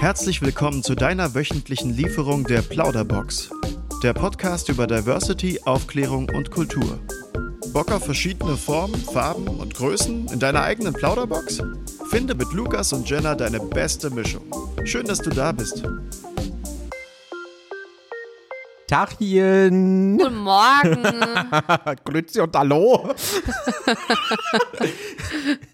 Herzlich willkommen zu deiner wöchentlichen Lieferung der Plauderbox. Der Podcast über Diversity, Aufklärung und Kultur. Bock auf verschiedene Formen, Farben und Größen in deiner eigenen Plauderbox? Finde mit Lukas und Jenna deine beste Mischung. Schön, dass du da bist. Tachchen. Guten Morgen. Grüezi und Hallo.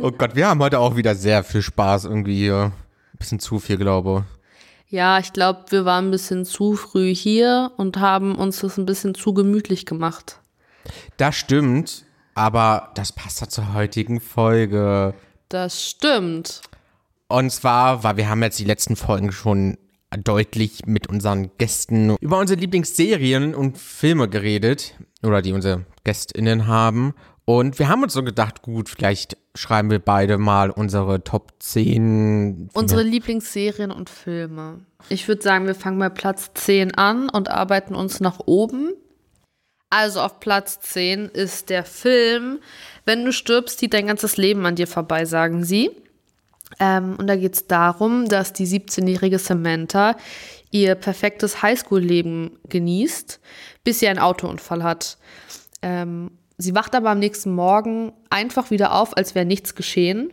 oh Gott, wir haben heute auch wieder sehr viel Spaß irgendwie hier. Ein bisschen zu viel, glaube Ja, ich glaube, wir waren ein bisschen zu früh hier und haben uns das ein bisschen zu gemütlich gemacht. Das stimmt, aber das passt ja zur heutigen Folge. Das stimmt. Und zwar, weil wir haben jetzt die letzten Folgen schon deutlich mit unseren Gästen über unsere Lieblingsserien und Filme geredet oder die unsere GästInnen haben. Und wir haben uns so gedacht, gut, vielleicht schreiben wir beide mal unsere Top 10. Unsere Lieblingsserien und Filme. Ich würde sagen, wir fangen bei Platz 10 an und arbeiten uns nach oben. Also auf Platz 10 ist der Film Wenn du stirbst, zieht dein ganzes Leben an dir vorbei, sagen sie. Ähm, und da geht es darum, dass die 17-jährige Samantha ihr perfektes Highschool-Leben genießt, bis sie einen Autounfall hat. Ähm, sie wacht aber am nächsten Morgen einfach wieder auf, als wäre nichts geschehen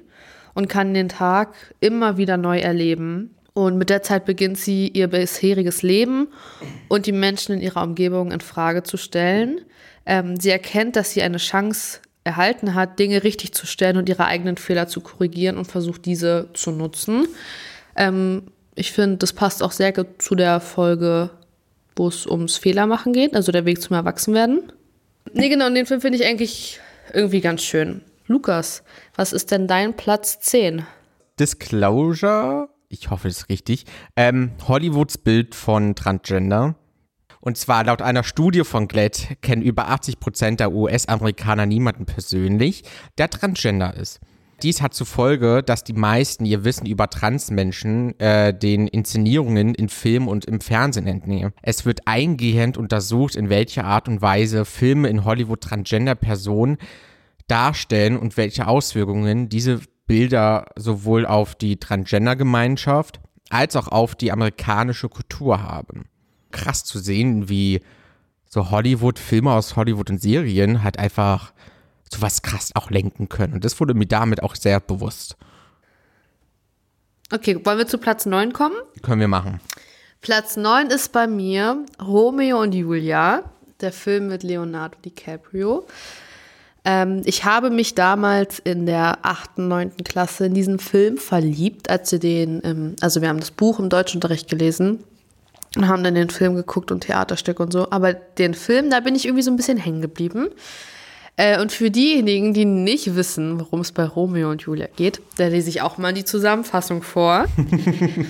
und kann den Tag immer wieder neu erleben. Und mit der Zeit beginnt sie ihr bisheriges Leben und die Menschen in ihrer Umgebung in Frage zu stellen. Ähm, sie erkennt, dass sie eine Chance erhalten hat, Dinge richtig zu stellen und ihre eigenen Fehler zu korrigieren und versucht, diese zu nutzen. Ähm, ich finde, das passt auch sehr gut zu der Folge, wo es ums Fehlermachen geht, also der Weg zum Erwachsenwerden. Nee, genau, den Film finde ich eigentlich irgendwie ganz schön. Lukas, was ist denn dein Platz 10? Disclosure, ich hoffe, es ist richtig, ähm, Hollywoods Bild von Transgender. Und zwar laut einer Studie von GLAD kennen über 80 Prozent der US-Amerikaner niemanden persönlich, der Transgender ist. Dies hat zur Folge, dass die meisten ihr Wissen über Transmenschen äh, den Inszenierungen in Film und im Fernsehen entnehmen. Es wird eingehend untersucht, in welcher Art und Weise Filme in Hollywood Transgender-Personen darstellen und welche Auswirkungen diese Bilder sowohl auf die Transgender-Gemeinschaft als auch auf die amerikanische Kultur haben. Krass zu sehen, wie so Hollywood-Filme aus Hollywood und Serien halt einfach sowas krass auch lenken können. Und das wurde mir damit auch sehr bewusst. Okay, wollen wir zu Platz 9 kommen? Können wir machen. Platz 9 ist bei mir Romeo und Julia, der Film mit Leonardo DiCaprio. Ähm, ich habe mich damals in der 8., 9. Klasse in diesen Film verliebt, als wir den, ähm, also wir haben das Buch im Deutschunterricht gelesen und haben dann den Film geguckt und Theaterstück und so. Aber den Film, da bin ich irgendwie so ein bisschen hängen geblieben. Äh, und für diejenigen, die nicht wissen, worum es bei Romeo und Julia geht, da lese ich auch mal die Zusammenfassung vor.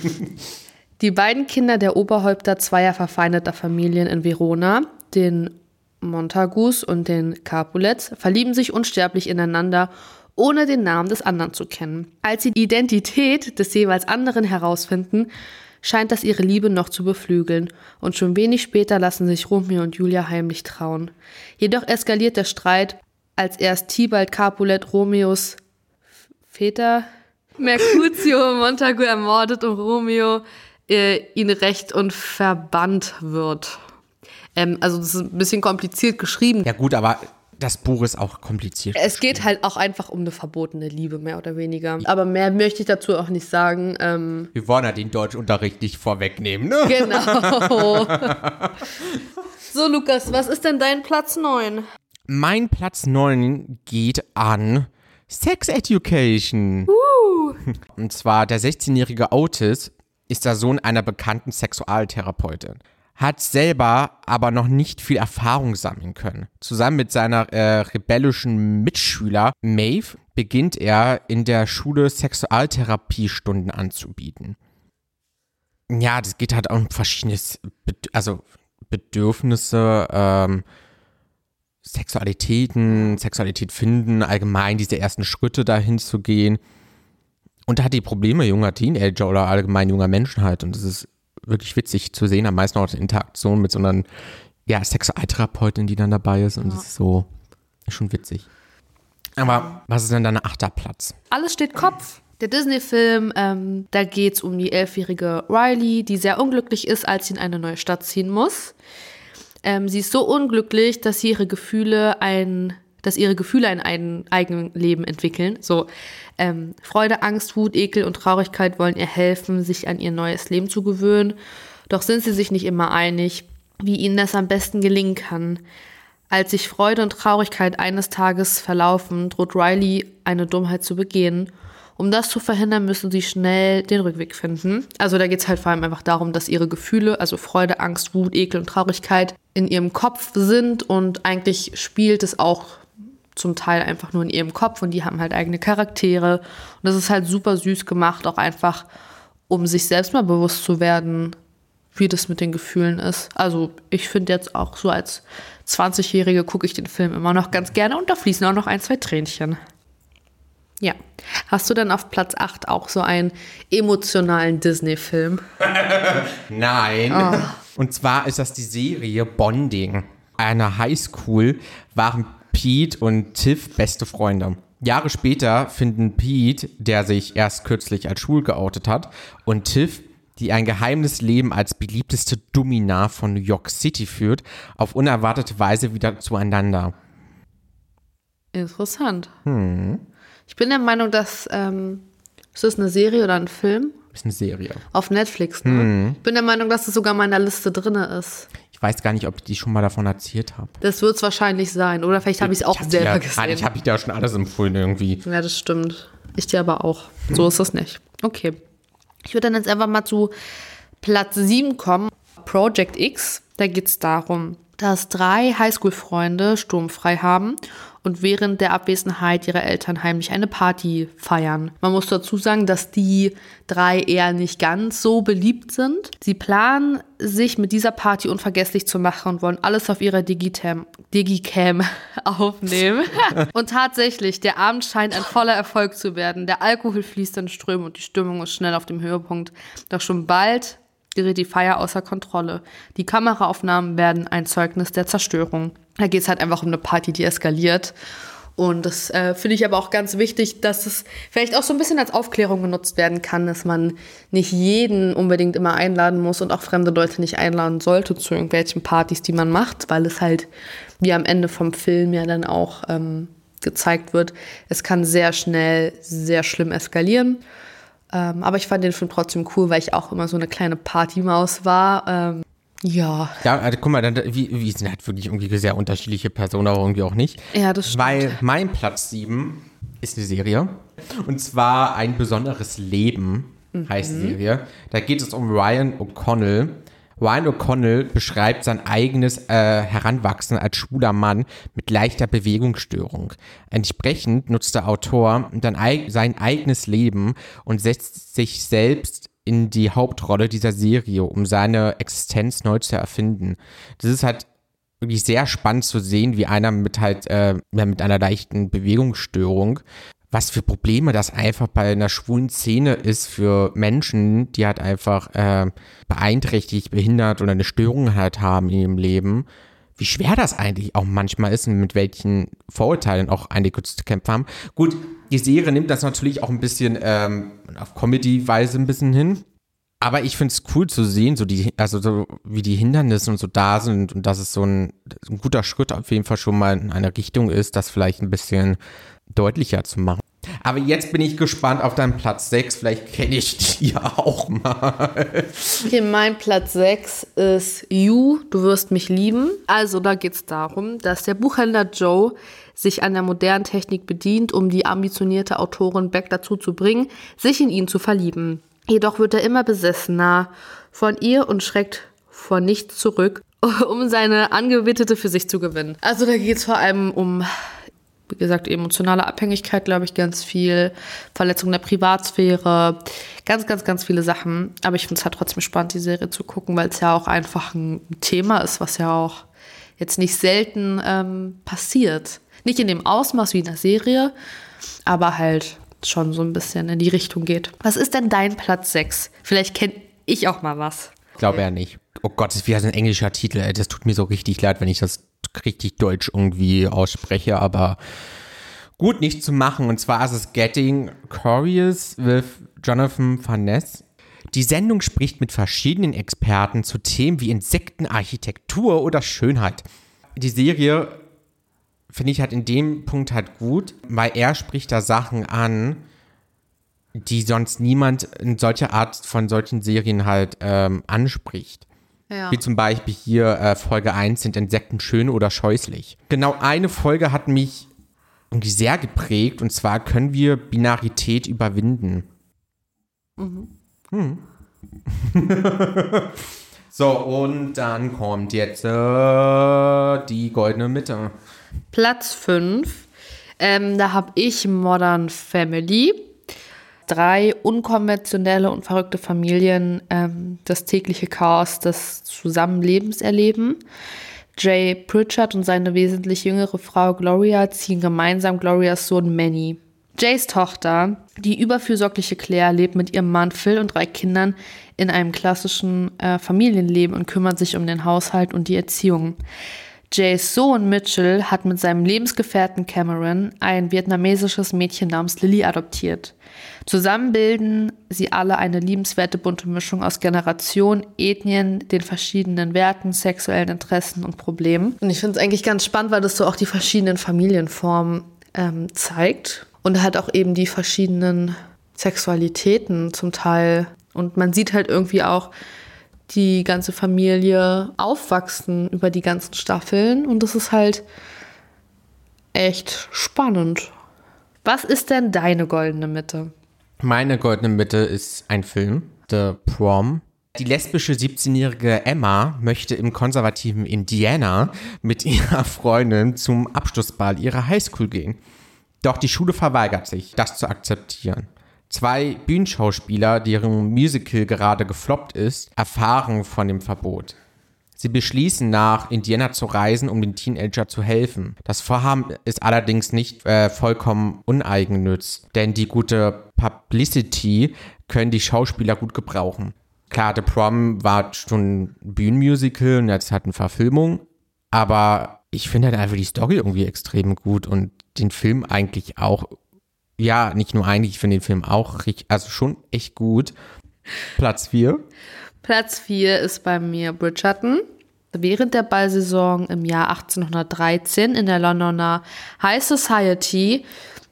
die beiden Kinder der Oberhäupter zweier verfeindeter Familien in Verona, den Montagus und den Capulets, verlieben sich unsterblich ineinander, ohne den Namen des anderen zu kennen. Als sie die Identität des jeweils anderen herausfinden, scheint das ihre Liebe noch zu beflügeln, und schon wenig später lassen sich Romeo und Julia heimlich trauen. Jedoch eskaliert der Streit, als erst Tibalt Capulet Romeos Väter Mercutio Montagu ermordet und Romeo äh, ihn rächt und verbannt wird. Ähm, also das ist ein bisschen kompliziert geschrieben. Ja gut, aber das Buch ist auch kompliziert. Es geht halt auch einfach um eine verbotene Liebe, mehr oder weniger. Aber mehr möchte ich dazu auch nicht sagen. Ähm, Wir wollen ja den Deutschunterricht nicht vorwegnehmen, ne? genau. so, Lukas, was ist denn dein Platz 9? Mein Platz 9 geht an Sex Education. Uh. Und zwar der 16-jährige Otis ist der Sohn einer bekannten Sexualtherapeutin hat selber aber noch nicht viel Erfahrung sammeln können. Zusammen mit seiner äh, rebellischen Mitschüler Maeve beginnt er in der Schule Sexualtherapiestunden anzubieten. Ja, das geht halt um verschiedenes, also Bedürfnisse, ähm, Sexualitäten, Sexualität finden, allgemein diese ersten Schritte dahin zu gehen. Und da hat die Probleme junger Teenager oder allgemein junger Menschen halt. Und das ist wirklich witzig zu sehen, am meisten auch in Interaktion mit so einer ja, Sexualtherapeutin, die dann dabei ist. Und ja. das ist so schon witzig. Aber was ist denn dein achter Platz? Alles steht Kopf. Der Disney-Film, ähm, da geht es um die elfjährige Riley, die sehr unglücklich ist, als sie in eine neue Stadt ziehen muss. Ähm, sie ist so unglücklich, dass sie ihre Gefühle ein, dass ihre Gefühle ein, eigenes Leben entwickeln. So ähm, Freude, Angst, Wut, Ekel und Traurigkeit wollen ihr helfen, sich an ihr neues Leben zu gewöhnen. Doch sind sie sich nicht immer einig, wie ihnen das am besten gelingen kann. Als sich Freude und Traurigkeit eines Tages verlaufen, droht Riley eine Dummheit zu begehen. Um das zu verhindern, müssen sie schnell den Rückweg finden. Also da geht es halt vor allem einfach darum, dass ihre Gefühle, also Freude, Angst, Wut, Ekel und Traurigkeit in ihrem Kopf sind und eigentlich spielt es auch zum Teil einfach nur in ihrem Kopf und die haben halt eigene Charaktere. Und das ist halt super süß gemacht, auch einfach, um sich selbst mal bewusst zu werden, wie das mit den Gefühlen ist. Also ich finde jetzt auch so als 20-Jährige gucke ich den Film immer noch ganz gerne und da fließen auch noch ein, zwei Tränchen. Ja. Hast du denn auf Platz 8 auch so einen emotionalen Disney-Film? Nein. Oh. Und zwar ist das die Serie Bonding. Einer Highschool waren Pete und Tiff beste Freunde. Jahre später finden Pete, der sich erst kürzlich als schwul geoutet hat, und Tiff die ein geheimes Leben als beliebteste Domina von New York City führt, auf unerwartete Weise wieder zueinander. Interessant. Hm. Ich bin der Meinung, dass ähm, ist das eine Serie oder ein Film? Ist eine Serie. Auf Netflix, ne? Hm. Ich bin der Meinung, dass es sogar in meiner Liste drin ist. Ich weiß gar nicht, ob ich die schon mal davon erzählt habe. Das wird es wahrscheinlich sein. Oder vielleicht habe ich es auch selber ja, gesehen. Ich habe ich da schon alles empfohlen irgendwie. Ja, das stimmt. Ich dir aber auch. So ist das nicht. Okay. Ich würde dann jetzt einfach mal zu Platz 7 kommen. Project X. Da geht es darum, dass drei Highschool-Freunde sturmfrei haben und während der Abwesenheit ihrer Eltern heimlich eine Party feiern. Man muss dazu sagen, dass die drei eher nicht ganz so beliebt sind. Sie planen, sich mit dieser Party unvergesslich zu machen und wollen alles auf ihrer Digitam, Digicam aufnehmen. und tatsächlich, der Abend scheint ein voller Erfolg zu werden. Der Alkohol fließt in Strömen und die Stimmung ist schnell auf dem Höhepunkt. Doch schon bald gerät die Feier außer Kontrolle. Die Kameraaufnahmen werden ein Zeugnis der Zerstörung. Da geht es halt einfach um eine Party, die eskaliert. Und das äh, finde ich aber auch ganz wichtig, dass es vielleicht auch so ein bisschen als Aufklärung genutzt werden kann, dass man nicht jeden unbedingt immer einladen muss und auch fremde Leute nicht einladen sollte zu irgendwelchen Partys, die man macht, weil es halt, wie am Ende vom Film ja dann auch ähm, gezeigt wird, es kann sehr schnell sehr schlimm eskalieren. Ähm, aber ich fand den Film trotzdem cool, weil ich auch immer so eine kleine Partymaus war. Ähm, ja. Ja, also guck mal, dann, wie, wie sind halt wirklich irgendwie sehr unterschiedliche Personen, aber irgendwie auch nicht. Ja, das stimmt. Weil mein Platz 7 ist eine Serie. Und zwar ein besonderes Leben heißt die Serie. Da geht es um Ryan O'Connell. Ryan O'Connell beschreibt sein eigenes äh, Heranwachsen als schwuler Mann mit leichter Bewegungsstörung. Entsprechend nutzt der Autor dann eig sein eigenes Leben und setzt sich selbst in die Hauptrolle dieser Serie, um seine Existenz neu zu erfinden. Das ist halt wirklich sehr spannend zu sehen, wie einer mit halt äh, mit einer leichten Bewegungsstörung was für Probleme das einfach bei einer schwulen Szene ist für Menschen, die halt einfach äh, beeinträchtigt, behindert oder eine Störung halt haben in ihrem Leben. Wie schwer das eigentlich auch manchmal ist und mit welchen Vorurteilen auch einige zu kämpfen haben. Gut, die Serie nimmt das natürlich auch ein bisschen ähm, auf Comedy-Weise ein bisschen hin. Aber ich finde es cool zu sehen, so die, also so wie die Hindernisse und so da sind und dass es so ein, ein guter Schritt auf jeden Fall schon mal in eine Richtung ist, das vielleicht ein bisschen deutlicher zu machen. Aber jetzt bin ich gespannt auf deinen Platz 6. Vielleicht kenne ich die ja auch mal. Okay, mein Platz 6 ist You, du wirst mich lieben. Also da geht es darum, dass der Buchhändler Joe sich an der modernen Technik bedient, um die ambitionierte Autorin Beck dazu zu bringen, sich in ihn zu verlieben. Jedoch wird er immer besessener von ihr und schreckt vor nichts zurück, um seine Angewittete für sich zu gewinnen. Also da geht es vor allem um wie gesagt, emotionale Abhängigkeit, glaube ich, ganz viel, Verletzung der Privatsphäre, ganz, ganz, ganz viele Sachen. Aber ich finde es halt trotzdem spannend, die Serie zu gucken, weil es ja auch einfach ein Thema ist, was ja auch jetzt nicht selten ähm, passiert. Nicht in dem Ausmaß wie in der Serie, aber halt schon so ein bisschen in die Richtung geht. Was ist denn dein Platz 6? Vielleicht kenne ich auch mal was. Ich glaube ja nicht. Oh Gott, das ist wieder ein englischer Titel. Das tut mir so richtig leid, wenn ich das richtig deutsch irgendwie ausspreche, aber gut nicht zu machen. Und zwar ist es Getting Curious with Jonathan Van Ness. Die Sendung spricht mit verschiedenen Experten zu Themen wie Insekten, Architektur oder Schönheit. Die Serie finde ich halt in dem Punkt halt gut, weil er spricht da Sachen an, die sonst niemand in solcher Art von solchen Serien halt ähm, anspricht. Ja. Wie zum Beispiel hier äh, Folge 1 sind Insekten schön oder scheußlich. Genau eine Folge hat mich irgendwie sehr geprägt und zwar können wir Binarität überwinden. Mhm. so, und dann kommt jetzt äh, die goldene Mitte. Platz 5. Ähm, da habe ich Modern Family. Drei unkonventionelle und verrückte Familien, ähm, das tägliche Chaos des Zusammenlebens erleben. Jay Pritchard und seine wesentlich jüngere Frau Gloria ziehen gemeinsam Glorias Sohn Manny. Jays Tochter, die überfürsorgliche Claire, lebt mit ihrem Mann Phil und drei Kindern in einem klassischen äh, Familienleben und kümmert sich um den Haushalt und die Erziehung. Jays Sohn Mitchell hat mit seinem Lebensgefährten Cameron ein vietnamesisches Mädchen namens Lily adoptiert. Zusammen bilden sie alle eine liebenswerte bunte Mischung aus Generation, Ethnien, den verschiedenen Werten, sexuellen Interessen und Problemen. Und ich finde es eigentlich ganz spannend, weil das so auch die verschiedenen Familienformen ähm, zeigt und halt auch eben die verschiedenen Sexualitäten zum Teil. Und man sieht halt irgendwie auch, die ganze Familie aufwachsen über die ganzen Staffeln und das ist halt echt spannend. Was ist denn deine goldene Mitte? Meine goldene Mitte ist ein Film, The Prom. Die lesbische 17-jährige Emma möchte im konservativen Indiana mit ihrer Freundin zum Abschlussball ihrer Highschool gehen. Doch die Schule verweigert sich, das zu akzeptieren. Zwei Bühnenschauspieler, deren Musical gerade gefloppt ist, erfahren von dem Verbot. Sie beschließen, nach Indiana zu reisen, um den Teenager zu helfen. Das Vorhaben ist allerdings nicht äh, vollkommen uneigennütz, denn die gute Publicity können die Schauspieler gut gebrauchen. Klar, The Prom war schon ein Bühnenmusical und jetzt hat eine Verfilmung, aber ich finde halt einfach die Story irgendwie extrem gut und den Film eigentlich auch. Ja, nicht nur eigentlich, ich finde den Film auch richtig, also schon echt gut. Platz 4. Platz 4 ist bei mir Bridgerton. Während der Ballsaison im Jahr 1813 in der Londoner High Society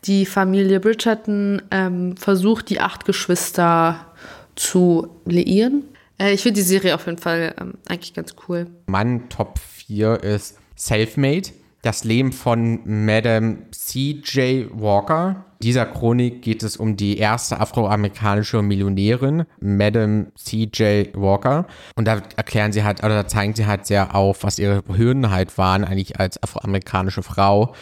die Familie Bridgerton ähm, versucht, die acht Geschwister zu liieren. Äh, ich finde die Serie auf jeden Fall ähm, eigentlich ganz cool. Mein Top 4 ist Selfmade. Das Leben von Madame C.J. Walker. Dieser Chronik geht es um die erste afroamerikanische Millionärin, Madame C.J. Walker. Und da erklären sie halt, oder da zeigen sie halt sehr auf, was ihre Hürden halt waren, eigentlich als afroamerikanische Frau,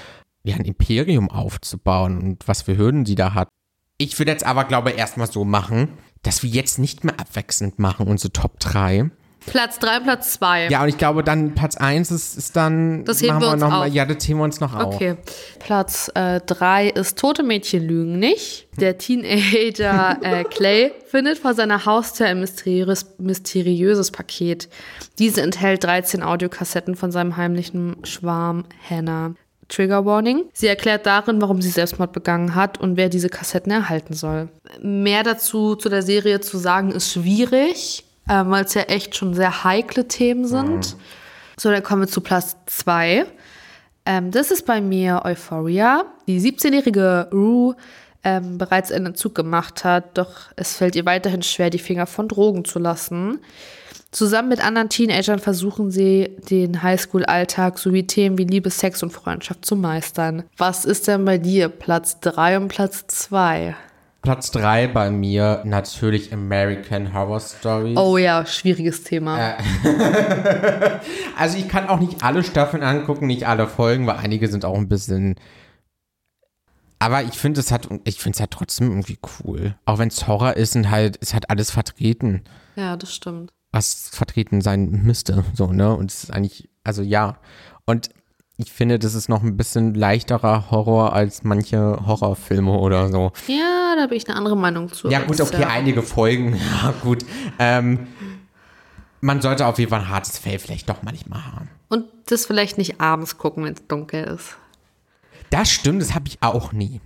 ja, ein Imperium aufzubauen und was für Hürden sie da hat. Ich würde jetzt aber, glaube ich, erstmal so machen, dass wir jetzt nicht mehr abwechselnd machen, unsere Top 3. Platz 3 und Platz 2. Ja, und ich glaube, dann Platz 1 ist, ist dann. Das heben wir uns noch mal, auf. Ja, das heben wir uns noch auf. Okay. Platz 3 ist Tote Mädchen lügen nicht. Der Teenager äh, Clay findet vor seiner Haustür ein mysteriöses, mysteriöses Paket. Diese enthält 13 Audiokassetten von seinem heimlichen Schwarm Hannah. Trigger Warning. Sie erklärt darin, warum sie Selbstmord begangen hat und wer diese Kassetten erhalten soll. Mehr dazu zu der Serie zu sagen ist schwierig, äh, weil es ja echt schon sehr heikle Themen sind. So, dann kommen wir zu Platz 2. Ähm, das ist bei mir Euphoria. Die 17-jährige Rue ähm, bereits einen Entzug gemacht hat, doch es fällt ihr weiterhin schwer, die Finger von Drogen zu lassen. Zusammen mit anderen Teenagern versuchen sie, den Highschool-Alltag sowie Themen wie Liebe, Sex und Freundschaft zu meistern. Was ist denn bei dir Platz 3 und Platz 2? Platz 3 bei mir natürlich American Horror Stories. Oh ja, schwieriges Thema. Also ich kann auch nicht alle Staffeln angucken, nicht alle Folgen, weil einige sind auch ein bisschen. Aber ich finde es hat, ich finde es halt trotzdem irgendwie cool. Auch wenn es Horror ist und halt, es hat alles vertreten, Ja, das stimmt. was vertreten sein müsste, so, ne? Und es ist eigentlich, also ja. Und ich finde, das ist noch ein bisschen leichterer Horror als manche Horrorfilme oder so. Ja, da habe ich eine andere Meinung zu. Ja, gut, okay, einige Folgen, ja, gut. Ähm, man sollte auf jeden Fall ein hartes Fell vielleicht doch manchmal haben. Und das vielleicht nicht abends gucken, wenn es dunkel ist. Das stimmt, das habe ich auch nie.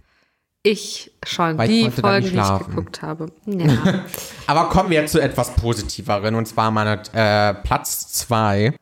Ich schon, Weil ich die nicht Folgen, die ich geguckt habe. Ja. Aber kommen wir jetzt zu etwas Positiveren und zwar meine äh, Platz zwei.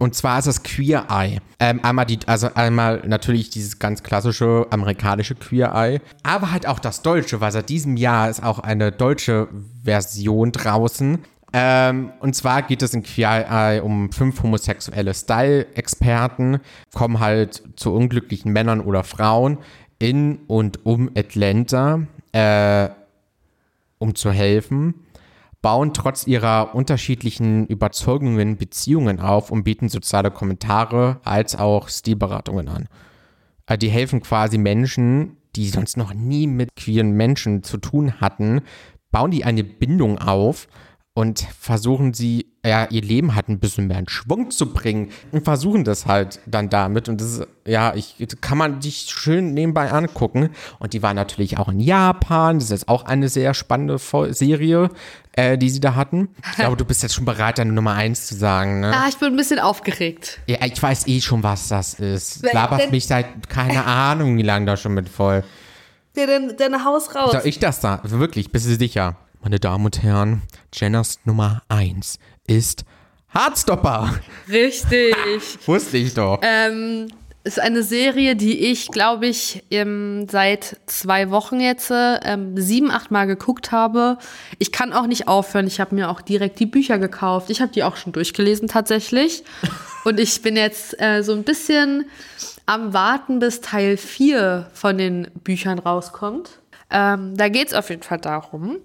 Und zwar ist das Queer Eye. Ähm, einmal die, also einmal natürlich dieses ganz klassische amerikanische Queer Eye, aber halt auch das deutsche, weil seit diesem Jahr ist auch eine deutsche Version draußen. Ähm, und zwar geht es in Queer Eye um fünf homosexuelle Style-Experten, kommen halt zu unglücklichen Männern oder Frauen in und um Atlanta, äh, um zu helfen bauen trotz ihrer unterschiedlichen Überzeugungen Beziehungen auf und bieten soziale Kommentare als auch Stilberatungen an. Also die helfen quasi Menschen, die sonst noch nie mit queeren Menschen zu tun hatten, bauen die eine Bindung auf und versuchen sie, ja, ihr Leben halt ein bisschen mehr in Schwung zu bringen und versuchen das halt dann damit. Und das ja, ich, kann man sich schön nebenbei angucken. Und die war natürlich auch in Japan. Das ist auch eine sehr spannende Serie, äh, die sie da hatten. Ich glaube, du bist jetzt schon bereit, deine Nummer eins zu sagen, ne? ah, ich bin ein bisschen aufgeregt. Ja, ich weiß eh schon, was das ist. Denn- mich seit keine Ahnung, wie lange da schon mit voll. Ja, dann, dann Haus raus. Soll ich das da? Wirklich, bist du sicher? Meine Damen und Herren, Jenners Nummer 1 ist Hardstopper. Richtig. Wusste ich doch. Ähm, ist eine Serie, die ich, glaube ich, ähm, seit zwei Wochen jetzt ähm, sieben, acht Mal geguckt habe. Ich kann auch nicht aufhören. Ich habe mir auch direkt die Bücher gekauft. Ich habe die auch schon durchgelesen tatsächlich. Und ich bin jetzt äh, so ein bisschen am Warten, bis Teil 4 von den Büchern rauskommt. Ähm, da geht es auf jeden Fall darum.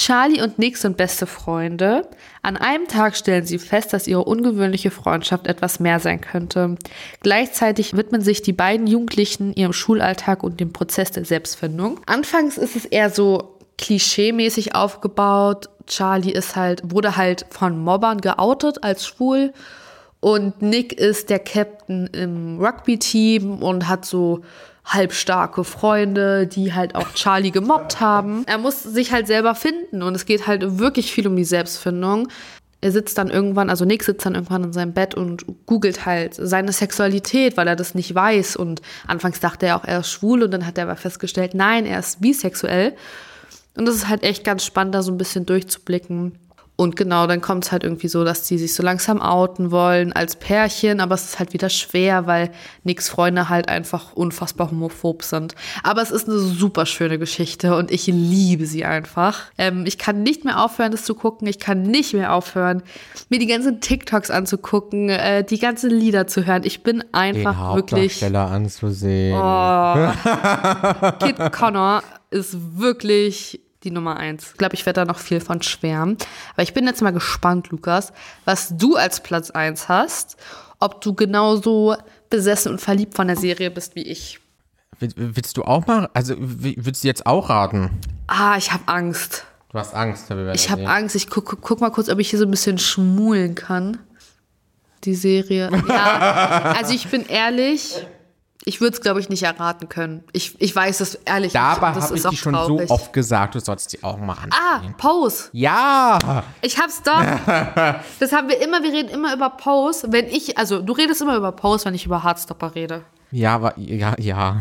Charlie und Nick sind beste Freunde. An einem Tag stellen sie fest, dass ihre ungewöhnliche Freundschaft etwas mehr sein könnte. Gleichzeitig widmen sich die beiden Jugendlichen ihrem Schulalltag und dem Prozess der Selbstfindung. Anfangs ist es eher so klischeemäßig aufgebaut. Charlie ist halt, wurde halt von Mobbern geoutet als schwul. Und Nick ist der Captain im Rugby-Team und hat so halbstarke Freunde, die halt auch Charlie gemobbt haben. Er muss sich halt selber finden und es geht halt wirklich viel um die Selbstfindung. Er sitzt dann irgendwann, also Nick sitzt dann irgendwann in seinem Bett und googelt halt seine Sexualität, weil er das nicht weiß. Und anfangs dachte er auch, er ist schwul und dann hat er aber festgestellt, nein, er ist bisexuell. Und das ist halt echt ganz spannend, da so ein bisschen durchzublicken. Und genau, dann kommt es halt irgendwie so, dass die sich so langsam outen wollen als Pärchen, aber es ist halt wieder schwer, weil Nicks Freunde halt einfach unfassbar homophob sind. Aber es ist eine super schöne Geschichte und ich liebe sie einfach. Ähm, ich kann nicht mehr aufhören, das zu gucken. Ich kann nicht mehr aufhören, mir die ganzen TikToks anzugucken, äh, die ganzen Lieder zu hören. Ich bin Den einfach wirklich. Hauptdarsteller anzusehen. Oh. Kid Connor ist wirklich die Nummer eins. Ich glaube, ich werde da noch viel von schwärmen. Aber ich bin jetzt mal gespannt, Lukas, was du als Platz eins hast. Ob du genauso besessen und verliebt von der Serie bist wie ich. Will- Willst du auch mal, also willst du jetzt auch raten? Ah, ich habe Angst. Du hast Angst, werden Ich habe. Angst. Ich guck, guck, guck mal kurz, ob ich hier so ein bisschen schmulen kann. Die Serie. Ja, also ich bin ehrlich. Ich würde es, glaube ich, nicht erraten können. Ich, ich weiß es ehrlich Dabei nicht. Das habe ich die schon traurig. so oft gesagt, du sollst die auch mal Ah, ansehen. Pose. Ja! Ich hab's doch. Das haben wir immer, wir reden immer über Pose. Wenn ich, also du redest immer über Pose, wenn ich über Hardstopper rede. Ja, aber, ja, ja.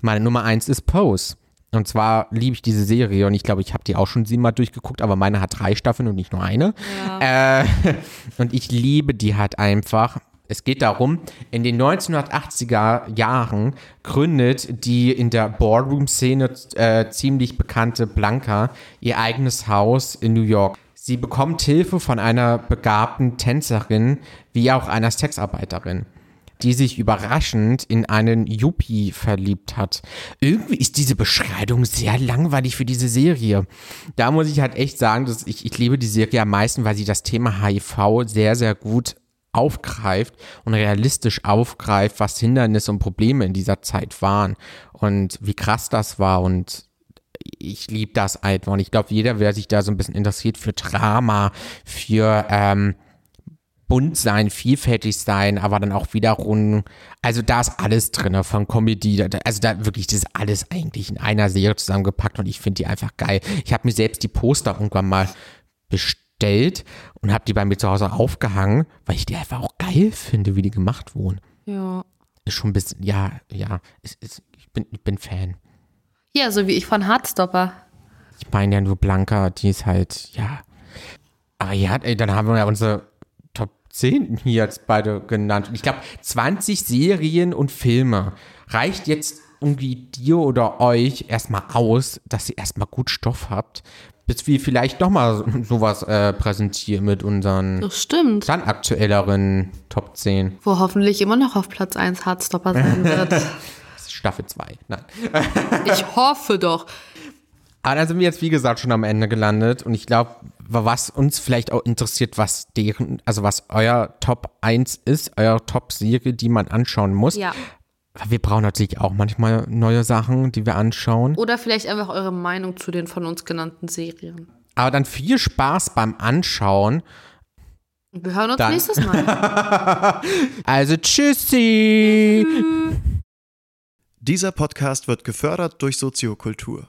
Meine Nummer eins ist Pose. Und zwar liebe ich diese Serie und ich glaube, ich habe die auch schon siebenmal durchgeguckt, aber meine hat drei Staffeln und nicht nur eine. Äh, und ich liebe die halt einfach. Es geht darum, in den 1980er Jahren gründet die in der Boardroom-Szene äh, ziemlich bekannte Blanca ihr eigenes Haus in New York. Sie bekommt Hilfe von einer begabten Tänzerin wie auch einer Sexarbeiterin die sich überraschend in einen Yuppie verliebt hat. Irgendwie ist diese Beschreibung sehr langweilig für diese Serie. Da muss ich halt echt sagen, dass ich, ich liebe die Serie am meisten, weil sie das Thema HIV sehr, sehr gut aufgreift und realistisch aufgreift, was Hindernisse und Probleme in dieser Zeit waren und wie krass das war. Und ich liebe das einfach. Und ich glaube, jeder, wer sich da so ein bisschen interessiert für Drama, für ähm, bunt sein, vielfältig sein, aber dann auch wiederum, also da ist alles drin, von Comedy, also da wirklich, das ist alles eigentlich in einer Serie zusammengepackt und ich finde die einfach geil. Ich habe mir selbst die Poster irgendwann mal bestellt und habe die bei mir zu Hause aufgehangen, weil ich die einfach auch geil finde, wie die gemacht wurden. Ja. ist schon ein bisschen, ja, ja, ist, ist, ich, bin, ich bin Fan. Ja, so wie ich von Hardstopper. Ich meine ja nur Blanca, die ist halt, ja. Aber ja, ey, dann haben wir ja unsere Top 10 hier jetzt beide genannt. Ich glaube, 20 Serien und Filme reicht jetzt irgendwie dir oder euch erstmal aus, dass ihr erstmal gut Stoff habt, bis wir vielleicht nochmal sowas äh, präsentieren mit unseren Das stimmt. dann aktuelleren Top 10. Wo hoffentlich immer noch auf Platz 1 Hardstopper sein wird. Staffel 2. Nein. ich hoffe doch. Aber dann sind wir jetzt, wie gesagt, schon am Ende gelandet. Und ich glaube, was uns vielleicht auch interessiert, was deren, also was euer Top 1 ist, euer Top-Serie, die man anschauen muss. Ja. Wir brauchen natürlich auch manchmal neue Sachen, die wir anschauen. Oder vielleicht einfach eure Meinung zu den von uns genannten Serien. Aber dann viel Spaß beim Anschauen. Wir hören uns Dann- nächstes Mal. Also tschüssi! Dieser Podcast wird gefördert durch Soziokultur.